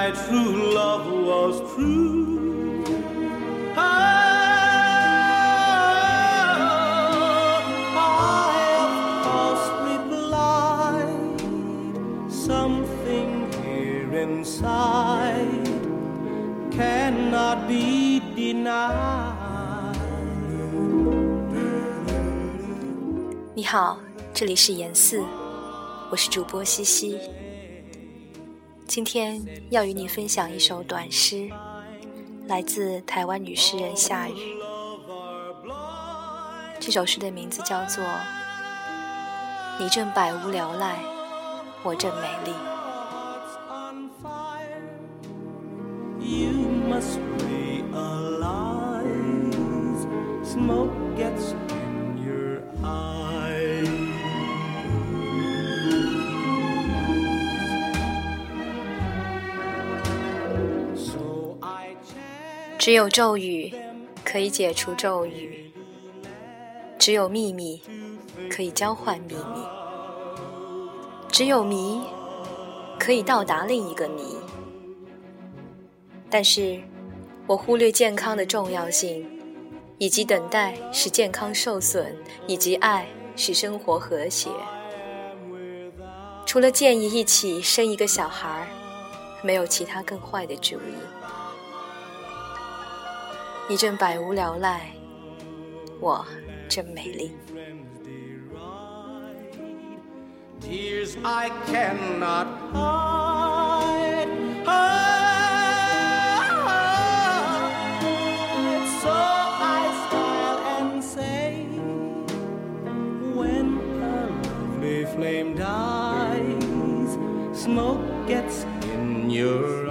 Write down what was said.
my true love was true. Ah, I of course replied, something here inside cannot be denied. 你好，这里是严四，我是主播西西。 今天要与你分享一首短诗，来自台湾女诗人夏雨。这首诗的名字叫做《你正百无聊赖，我正美丽》。只有咒语可以解除咒语，只有秘密可以交换秘密，只有谜可以到达另一个谜。但是，我忽略健康的重要性，以及等待使健康受损，以及爱使生活和谐。除了建议一起生一个小孩，没有其他更坏的主意。你正百无聊赖，我正美丽。Tears I cannot hide. hide. So I smile and say, when a lovely flame dies, smoke gets in your